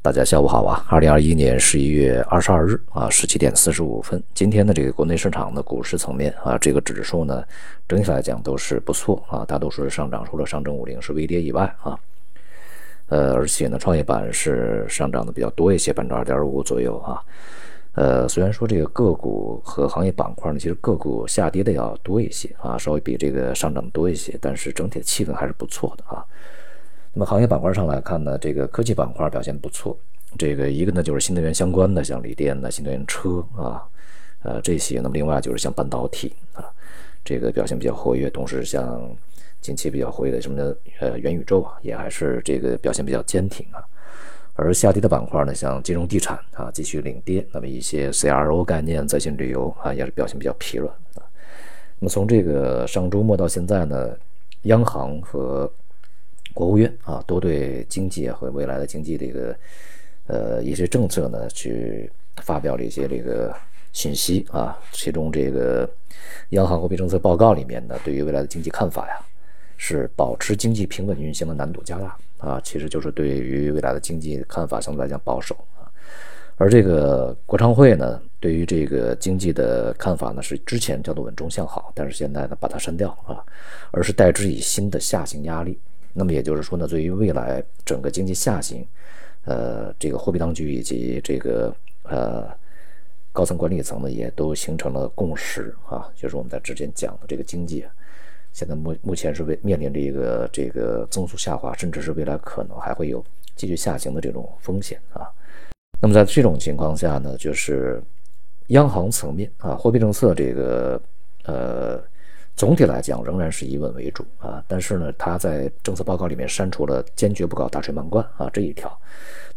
大家下午好啊！二零二一年十一月二十二日啊，十七点四十五分，今天的这个国内市场的股市层面啊，这个指数呢，整体来讲都是不错啊，大多数是上涨，除了上证五零是微跌以外啊，呃，而且呢，创业板是上涨的比较多一些，百分之二点五左右啊。呃，虽然说这个个股和行业板块呢，其实个股下跌的要多一些啊，稍微比这个上涨多一些，但是整体的气氛还是不错的啊。那么行业板块上来看呢，这个科技板块表现不错。这个一个呢就是新能源相关的，像锂电的新能源车啊，呃这些。那么另外就是像半导体啊，这个表现比较活跃。同时像近期比较活跃的什么呃元宇宙啊，也还是这个表现比较坚挺啊。而下跌的板块呢，像金融地产啊继续领跌。那么一些 CRO 概念、在线旅游啊，也是表现比较疲软啊。那么从这个上周末到现在呢，央行和国务院啊，都对经济和未来的经济这个呃一些政策呢，去发表了一些这个信息啊。其中这个央行货币政策报告里面呢，对于未来的经济看法呀，是保持经济平稳运行的难度加大啊，其实就是对于未来的经济看法相对来讲保守啊。而这个国常会呢，对于这个经济的看法呢，是之前叫做稳中向好，但是现在呢把它删掉啊，而是代之以新的下行压力。那么也就是说呢，对于未来整个经济下行，呃，这个货币当局以及这个呃高层管理层呢，也都形成了共识啊，就是我们在之前讲的这个经济，现在目目前是为面临着一个这个增速下滑，甚至是未来可能还会有继续下行的这种风险啊。那么在这种情况下呢，就是央行层面啊，货币政策这个呃。总体来讲仍然是以稳为主啊，但是呢，他在政策报告里面删除了“坚决不搞大水漫灌”啊这一条，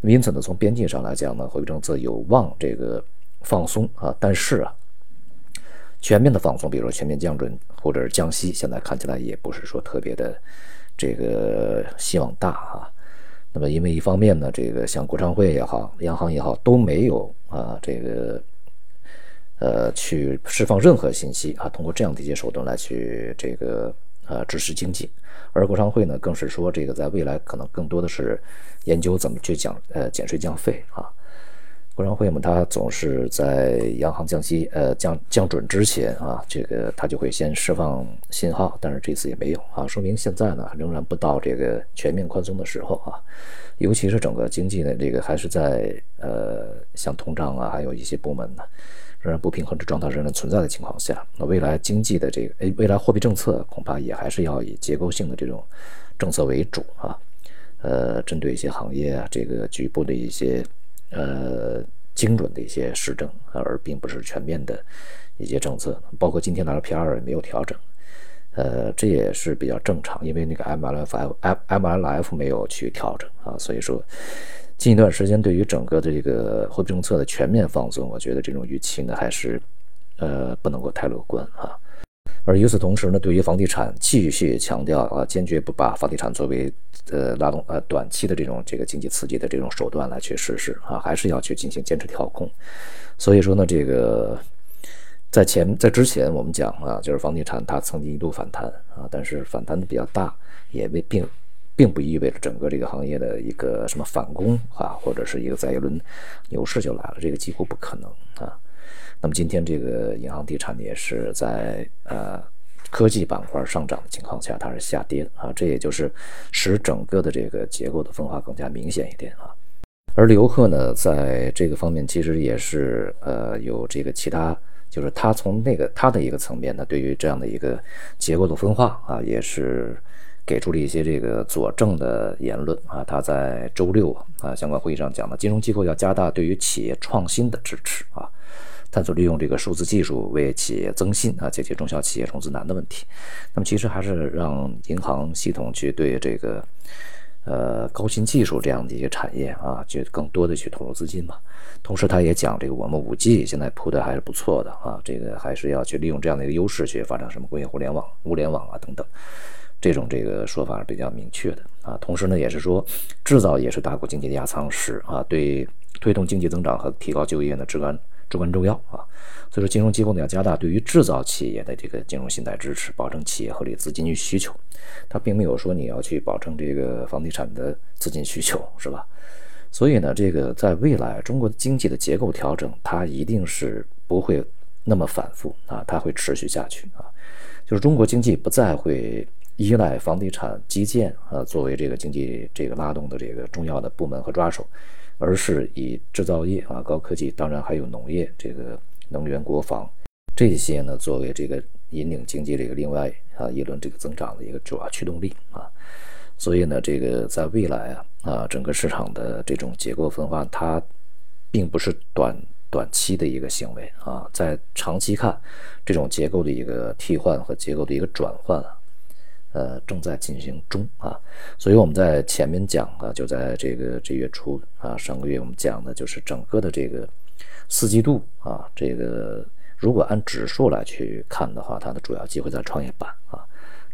那么因此呢，从边际上来讲呢，货币政策有望这个放松啊，但是啊，全面的放松，比如说全面降准或者是降息，现在看起来也不是说特别的这个希望大啊。那么因为一方面呢，这个像国常会也好，央行也好都没有啊这个。呃，去释放任何信息啊，通过这样的一些手段来去这个呃支持经济，而国商会呢，更是说这个在未来可能更多的是研究怎么去降呃减税降费啊。国常会嘛，它总是在央行降息呃降降准之前啊，这个它就会先释放信号，但是这次也没有啊，说明现在呢仍然不到这个全面宽松的时候啊，尤其是整个经济呢，这个还是在呃像通胀啊，还有一些部门呢。仍然不平衡的状态仍然存在的情况下，那未来经济的这个诶，未来货币政策恐怕也还是要以结构性的这种政策为主啊，呃，针对一些行业啊，这个局部的一些呃精准的一些施政，而并不是全面的一些政策。包括今天的 LPR 也没有调整，呃，这也是比较正常，因为那个 MLF M MLF 没有去调整啊，所以说。近一段时间，对于整个这个货币政策的全面放松，我觉得这种预期呢，还是呃不能够太乐观啊。而与此同时呢，对于房地产，继续强调啊，坚决不把房地产作为呃拉动呃短期的这种这个经济刺激的这种手段来去实施啊，还是要去进行坚持调控。所以说呢，这个在前在之前我们讲啊，就是房地产它曾经一度反弹啊，但是反弹的比较大，也未并。并不意味着整个这个行业的一个什么反攻啊，或者是一个再一轮牛市就来了，这个几乎不可能啊。那么今天这个银行地产也是在呃科技板块上涨的情况下，它是下跌的啊，这也就是使整个的这个结构的分化更加明显一点啊。而刘贺呢，在这个方面其实也是呃有这个其他，就是他从那个他的一个层面呢，对于这样的一个结构的分化啊，也是。给出了一些这个佐证的言论啊，他在周六啊相关会议上讲的，金融机构要加大对于企业创新的支持啊，探索利用这个数字技术为企业增信啊，解决中小企业融资难的问题。那么其实还是让银行系统去对这个呃高新技术这样的一些产业啊，去更多的去投入资金嘛。同时他也讲这个我们五 G 现在铺的还是不错的啊，这个还是要去利用这样的一个优势去发展什么工业互联网、物联网啊等等。这种这个说法是比较明确的啊，同时呢，也是说制造也是大国经济的压舱石啊，对推动经济增长和提高就业呢至关至关重要啊。所以说，金融机构呢要加大对于制造企业的这个金融信贷支持，保证企业合理资金需求。它并没有说你要去保证这个房地产的资金需求，是吧？所以呢，这个在未来中国的经济的结构调整，它一定是不会那么反复啊，它会持续下去啊。就是中国经济不再会依赖房地产、基建啊作为这个经济这个拉动的这个重要的部门和抓手，而是以制造业啊、高科技，当然还有农业、这个能源、国防这些呢作为这个引领经济这个另外啊一轮这个增长的一个主要驱动力啊。所以呢，这个在未来啊啊，整个市场的这种结构分化，它并不是短短期的一个行为啊，在长期看，这种结构的一个替换和结构的一个转换啊，呃，正在进行中啊。所以我们在前面讲啊，就在这个这月初啊，上个月我们讲的就是整个的这个四季度啊，这个如果按指数来去看的话，它的主要机会在创业板啊，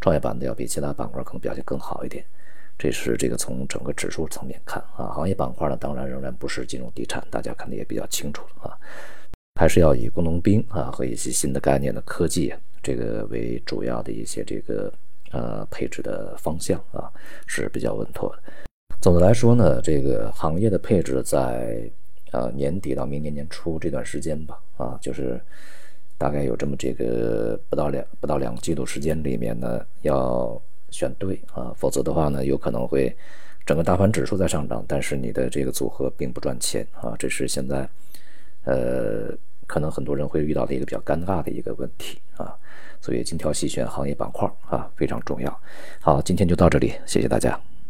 创业板的要比其他板块可能表现更好一点。这是这个从整个指数层面看啊，行业板块呢，当然仍然不是金融地产，大家看的也比较清楚了啊，还是要以工农兵啊和一些新的概念的科技这个为主要的一些这个呃配置的方向啊是比较稳妥的。总的来说呢，这个行业的配置在呃年底到明年年初这段时间吧啊，就是大概有这么这个不到两不到两个季度时间里面呢要。选对啊，否则的话呢，有可能会整个大盘指数在上涨，但是你的这个组合并不赚钱啊，这是现在呃可能很多人会遇到的一个比较尴尬的一个问题啊，所以精挑细选行业板块啊非常重要。好，今天就到这里，谢谢大家。